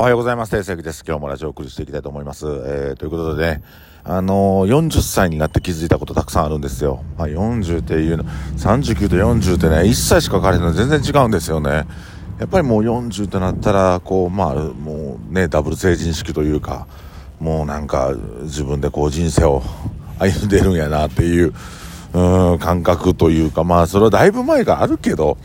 おはようございます。定石です。今日もラジオをお送りしていきたいと思います。えー、ということでね、あのー、40歳になって気づいたことたくさんあるんですよ。まあ、40っていうの、39と40ってね、1歳しか変われないの全然違うんですよね。やっぱりもう40ってなったら、こう、まあ、もうね、ダブル成人式というか、もうなんか、自分でこう人生を歩んでるんやなっていう、うん、感覚というか、まあ、それはだいぶ前があるけど、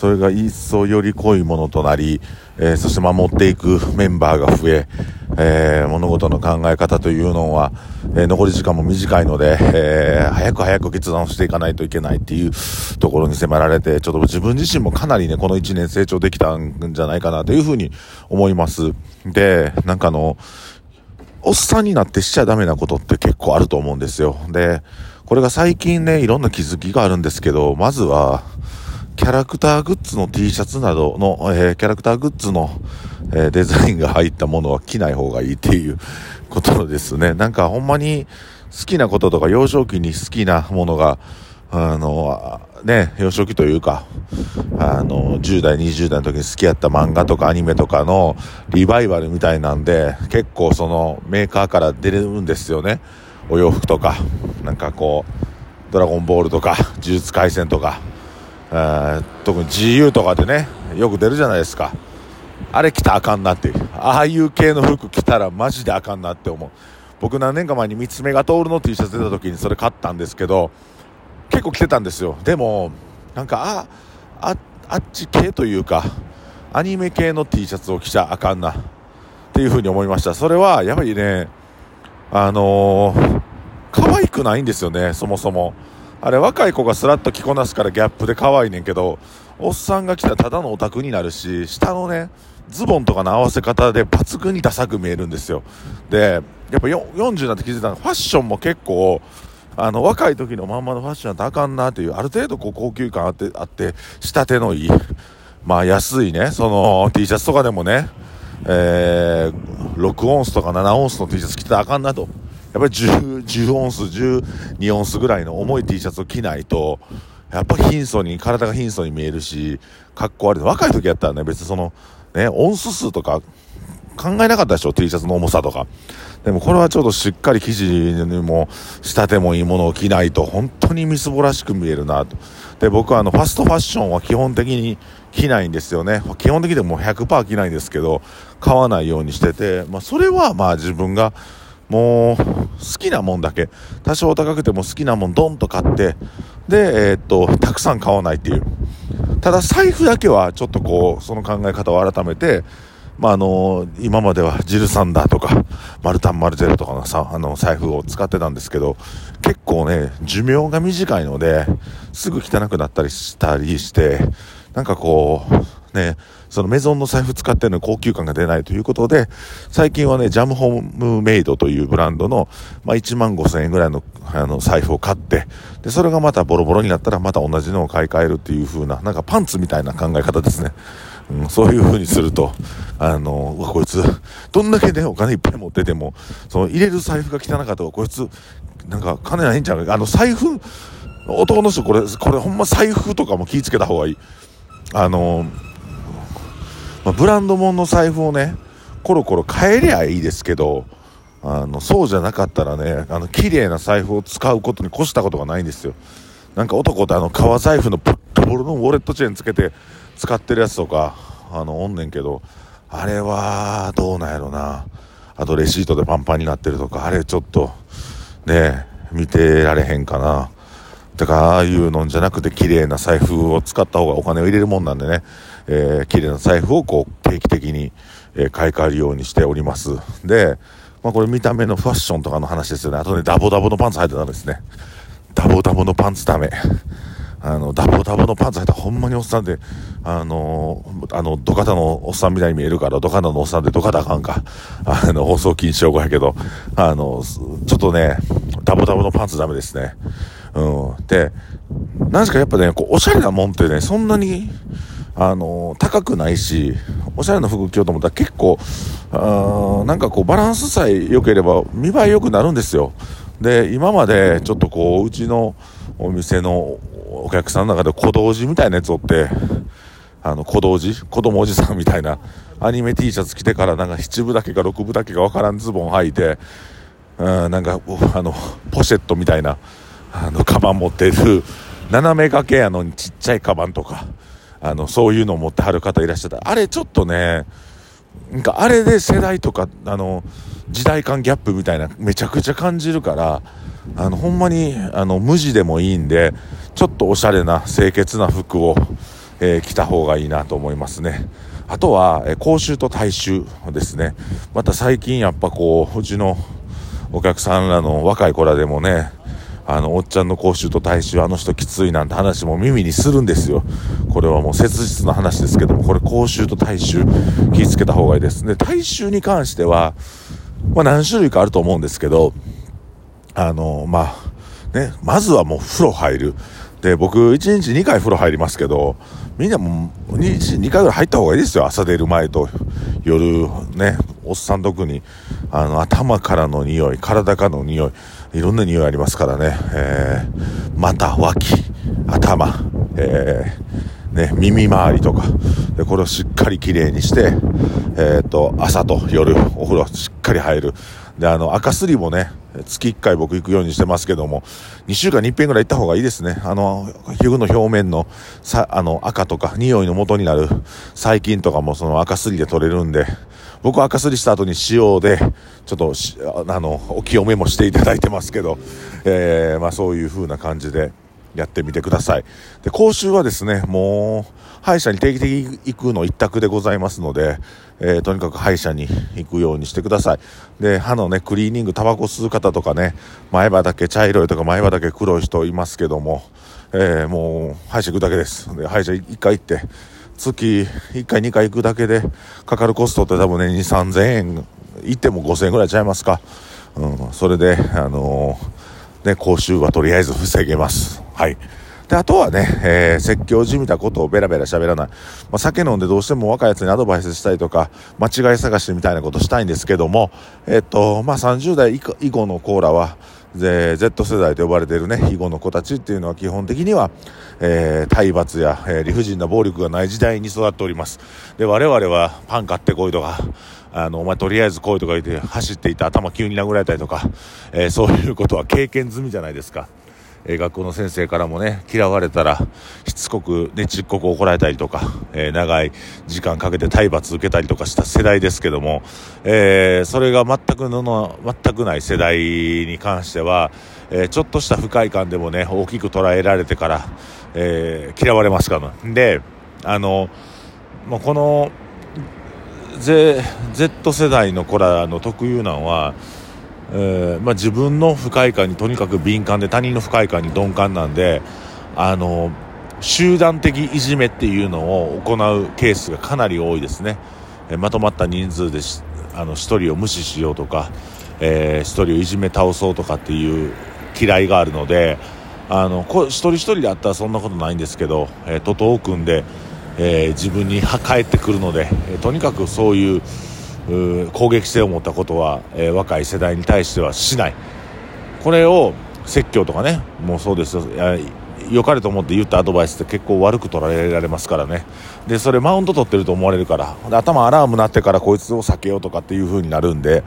それが一層より濃いものとなり、えー、そして守っていくメンバーが増え、えー、物事の考え方というのは、えー、残り時間も短いので、え早く早く決断をしていかないといけないっていうところに迫られて、ちょっと自分自身もかなりね、この1年成長できたんじゃないかなというふうに思います。で、なんかあの、おっさんになってしちゃダメなことって結構あると思うんですよ。で、これが最近ね、いろんな気づきがあるんですけど、まずは、キャラクターグッズの T シャツなどの、えー、キャラクターグッズの、えー、デザインが入ったものは着ない方がいいっていうことですね。なんかほんまに好きなこととか幼少期に好きなものが、あの、ね、幼少期というか、あの、10代、20代の時に好きやった漫画とかアニメとかのリバイバルみたいなんで、結構そのメーカーから出れるんですよね。お洋服とか、なんかこう、ドラゴンボールとか、呪術廻戦とか、特に GU とかでね、よく出るじゃないですか。あれ着たらあかんなって。ああいう系の服着たらマジであかんなって思う。僕何年か前に三つ目が通るの T シャツ出た時にそれ買ったんですけど、結構着てたんですよ。でも、なんか、あ、あ、あっち系というか、アニメ系の T シャツを着ちゃあかんなっていうふうに思いました。それは、やっぱりね、あのー、可愛くないんですよね、そもそも。あれ若い子がスラッと着こなすからギャップで可愛いねんけど、おっさんが来たらただのオタクになるし、下のね、ズボンとかの合わせ方で抜群にダサく見えるんですよ。で、やっぱ40になって気づいたの、ファッションも結構、あの、若い時のまんまのファッションはあかんなっていう、ある程度こう高級感あって、あって、仕立てのいい、まあ安いね、その T シャツとかでもね、えー、6オンスとか7オンスの T シャツ着てたらあかんなと。やっぱり 10, 10オンス、12オンスぐらいの重い T シャツを着ないと、やっぱり貧相に、体が貧相に見えるし、格好悪い。若い時やったらね、別にその、ね、オンス数とか考えなかったでしょ、T シャツの重さとか。でもこれはちょっとしっかり生地にも仕立てもいいものを着ないと本当にみすぼらしく見えるなと。で、僕はあのファストファッションは基本的に着ないんですよね。基本的にも100%着ないんですけど、買わないようにしてて、まあそれはまあ自分がもう、好きなもんだけ、多少高くても好きなもんドンと買って、で、えー、っと、たくさん買わないっていう。ただ財布だけはちょっとこう、その考え方を改めて、まあ、あの、今まではジルサンダーとか、マルタンマルゼロとかのさ、あの、財布を使ってたんですけど、結構ね、寿命が短いので、すぐ汚くなったりしたりして、なんかこう、ね、そのメゾンの財布使ってるのに高級感が出ないということで、最近はね、ジャムホームメイドというブランドの、まあ、1万5千円ぐらいのあの財布を買って、で、それがまたボロボロになったらまた同じのを買い替えるっていう風な、なんかパンツみたいな考え方ですね。うん、そういう風にすると、あの、こいつ、どんだけね、お金いっぱい持ってても、その入れる財布が汚かったら、こいつ、なんか金ないんちゃうあの、財布、男の人これ、これほんま財布とかも気ぃつけた方がいい。あの、まあ、ブランド物の財布をね、コロコロ変えりゃいいですけど、あの、そうじゃなかったらね、あの、綺麗な財布を使うことに越したことがないんですよ。なんか男ってあの、革財布のプットボールのウォレットチェーンつけて使ってるやつとか、あの、おんねんけど、あれは、どうなんやろな。あとレシートでパンパンになってるとか、あれちょっと、ね、見てられへんかな。だから、ああいうのじゃなくて綺麗な財布を使った方がお金を入れるもんなんでね、えー、綺麗な財布をこう、定期的に、えー、買い替えるようにしております。で、まあこれ見た目のファッションとかの話ですよね。あとね、ダボダボのパンツ履いてたんですね。ダボダボのパンツダメ。あの、ダボダボのパンツ履いたほんまにおっさんで、あのー、あの、ドカタのおっさんみたいに見えるから、ドカタのおっさんでドカタあかんか。あの、放送禁止用語やけど、あの、ちょっとね、ダボダボのパンツダメですね。うん。で、何ですかやっぱね、こう、おしゃれなもんってね、そんなに、あの、高くないし、おしゃれな服着ようと思ったら結構、あなんかこう、バランスさえ良ければ見栄え良くなるんですよ。で、今までちょっとこう、うちのお店のお客さんの中で小道寺みたいなやつおって、あの、小道寺子供おじさんみたいな、アニメ T シャツ着てからなんか7分だけか6分だけかわからんズボン履いて、うん、なんかあのポシェットみたいなあのカバン持ってる 斜め掛けやのにちっちゃいカバンとかあのそういうのを持ってはる方いらっしゃった。あれちょっとねなんかあれで世代とかあの時代間ギャップみたいなめちゃくちゃ感じるからあのほんまにあの無地でもいいんでちょっとおしゃれな清潔な服を、えー、着た方がいいなと思いますね。あとは、えー、口臭と体臭ですね。また最近やっぱこううちのお客さんらの若い子らでもねあのおっちゃんの講習と大臭あの人きついなんて話も耳にするんですよこれはもう切実な話ですけどもこれ口臭と大衆気をつけた方がいいですで大衆に関してはまあ、何種類かあると思うんですけど、あの、まあ、ね、まずはもう風呂入る。で、僕、1日2回風呂入りますけど、みんなもう、2日2回ぐらい入った方がいいですよ。朝出る前と、夜、ね、おっさん特に、あの、頭からの匂い、体からの匂い、いろんな匂いありますからね、えー、股、脇、頭、えー、ね、耳周りとか、で、これをしっかりきれいにして、えっ、ー、と、朝と夜、お風呂しっかり入る。で、あの、赤すりもね、月1回僕行くようにしてますけども、2週間に1遍ぐらい行った方がいいですね。あの、皮膚の表面の、さ、あの、赤とか、匂いの元になる細菌とかもその赤すりで取れるんで、僕は赤すりした後に塩で、ちょっと、あの、お清めもしていただいてますけど、えー、まあそういう風な感じでやってみてください。で、講習はですね、もう、歯医者に定期的に行くの一択でございますので、えー、とにかく歯医者に行くようにしてください。で、歯のね、クリーニング、タバコ吸う方とかね、前歯だけ茶色いとか前歯だけ黒い人いますけども、えー、もう、歯医者行くだけです。で、歯医者一回行って、月1回2回行くだけでかかるコストって多分ね、2、3000円、行っても5000円ぐらいちゃいますか。うん、それで、あのー、ね、講習はとりあえず防げます。はい。で、あとはね、えー、説教じみたことをベラベラ喋らない。まあ、酒飲んでどうしても若いやつにアドバイスしたりとか、間違い探しみたいなことしたいんですけども、えっと、まあ、30代以降のコーラは、Z 世代と呼ばれているね、囲碁の子たちっていうのは基本的には、えー、体罰や、えー、理不尽な暴力がない時代に育っております。で、我々はパン買ってこいとか、あの、お前とりあえず来いとか言って走っていた頭急に殴られたりとか、えー、そういうことは経験済みじゃないですか。え、学校の先生からもね、嫌われたら、しつこく、ね、ちっこく怒られたりとか、え、長い時間かけて体罰受けたりとかした世代ですけども、え、それが全くの、全くない世代に関しては、えちょっとした不快感でもね、大きく捉えられてから、え嫌われますから。で、あの、もうこの、Z, Z 世代の子らの特有なのは、えー、まあ、自分の不快感にとにかく敏感で他人の不快感に鈍感なんであの集団的いじめっていうのを行うケースがかなり多いですね、えー、まとまった人数であの1人を無視しようとか、えー、1人をいじめ倒そうとかっていう嫌いがあるのであのこ一人一人であったらそんなことないんですけど、えー、徒党を組んで、えー、自分に返ってくるので、え、とにかくそういう攻撃性を持ったことは、えー、若い世代に対してはしない。これを説教とかねもうそうですよ。良かれと思って言ったアドバイスって結構悪く捉えられますからね。でそれマウント取ってると思われるから頭アラーム鳴ってからこいつを避けようとかっていう風になるんで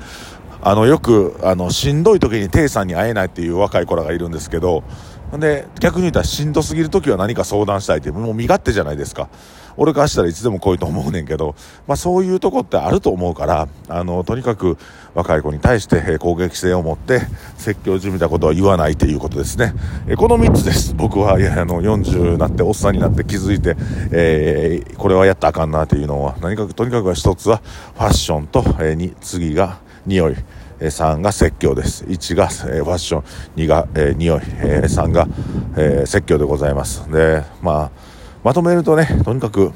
あのよくあのしんどい時にテイさんに会えないっていう若い子らがいるんですけどで逆に言ったらしんどすぎる時は何か相談したいってもう身勝手じゃないですか俺からしたらいつでも来いと思うねんけど、まあそういうとこってあると思うから、あの、とにかく若い子に対して攻撃性を持って説教じみたことは言わないということですね。えこの3つです。僕は、いや、あの、40になって、おっさんになって気づいて、えー、これはやったらあかんなというのは、何かとにかく1つはファッションと、えー、に次が匂い。3が説教です。1が、え、ファッション、2が、えー、匂い、え、3が、え、説教でございます。で、まあ、まとめるとね、とにかく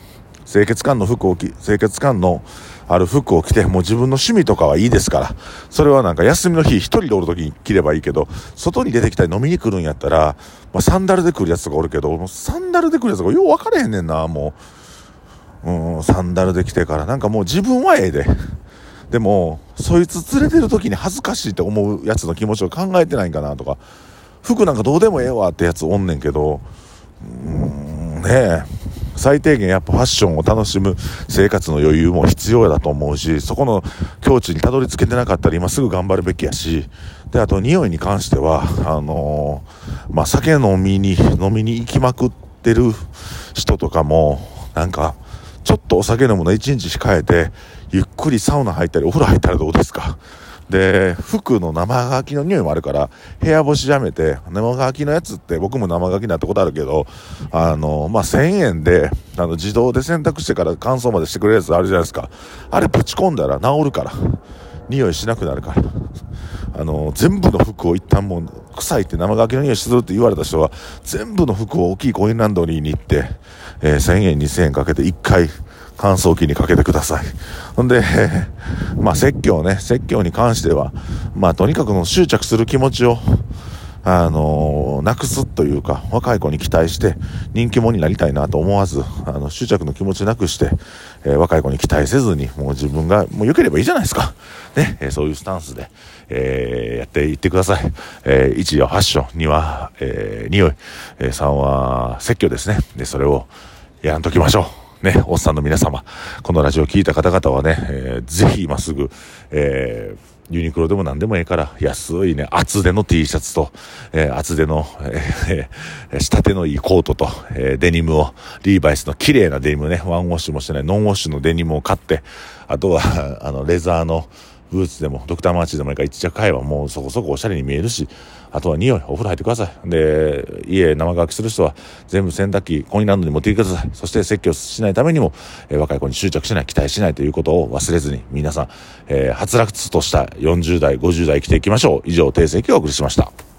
清潔感の服を着、清潔感のある服を着て、もう自分の趣味とかはいいですから、それはなんか休みの日一人でおる時に着ればいいけど、外に出てきたり飲みに来るんやったら、まあ、サンダルで来るやつとかおるけど、もうサンダルで来るやつがよう分かれへんねんな、もう。うん、サンダルで来てから、なんかもう自分はええで。でも、そいつ連れてる時に恥ずかしいって思うやつの気持ちを考えてないんかなとか、服なんかどうでもええわってやつおんねんけど、うんね最低限やっぱファッションを楽しむ生活の余裕も必要だと思うし、そこの境地にたどり着けてなかったら今すぐ頑張るべきやし、で、あと匂いに関しては、あのー、まあ、酒飲みに、飲みに行きまくってる人とかも、なんか、ちょっとお酒飲むの1日控えて、ゆっくりサウナ入ったりお風呂入ったらどうですか？で、服の生乾きの匂いもあるから、部屋干しやめて、生乾きのやつって僕も生乾きになったことあるけど、あの、まあ、1000円で、あの、自動で洗濯してから乾燥までしてくれるやつあるじゃないですか。あれぶち込んだら治るから。匂いしなくなるから。あの、全部の服を一旦もう、臭いって生乾きの匂いするって言われた人は、全部の服を大きいコインランドリーに行って、えー、1000円、2000円かけて1回、乾燥機にかけてください。ほんで、まあ、説教ね、説教に関しては、まあ、とにかくの執着する気持ちを、あの、なくすというか、若い子に期待して、人気者になりたいなと思わず、あの、執着の気持ちなくして、えー、若い子に期待せずに、もう自分が、もう良ければいいじゃないですか。ね、えー、そういうスタンスで、えー、やっていってください。えー、1はファッション、2は、えー、匂い、えー、3は説教ですね。で、それをやんときましょう。ね、おっさんの皆様、このラジオを聞いた方々はね、えー、ぜひ今すぐ、えーユニクロでも何でもええから、安いね、厚手の T シャツと、えー、厚手の、えー、仕立てのいいコートと、えー、デニムを、リーバイスの綺麗なデニムね、ワンウォッシュもしてないノンウォッシュのデニムを買って、あとは、あの、レザーの、ブーツでも、ドクターマーチでもいいから一着買えばもうそこそこおしゃれに見えるし、あとは匂い、お風呂入ってください。で、家生乾きする人は全部洗濯機、コインランドに持っていてください。そして説教しないためにも、えー、若い子に執着しない、期待しないということを忘れずに、皆さん、えー、はつらつとした40代、50代生きていきましょう。以上、訂正記をお送りしました。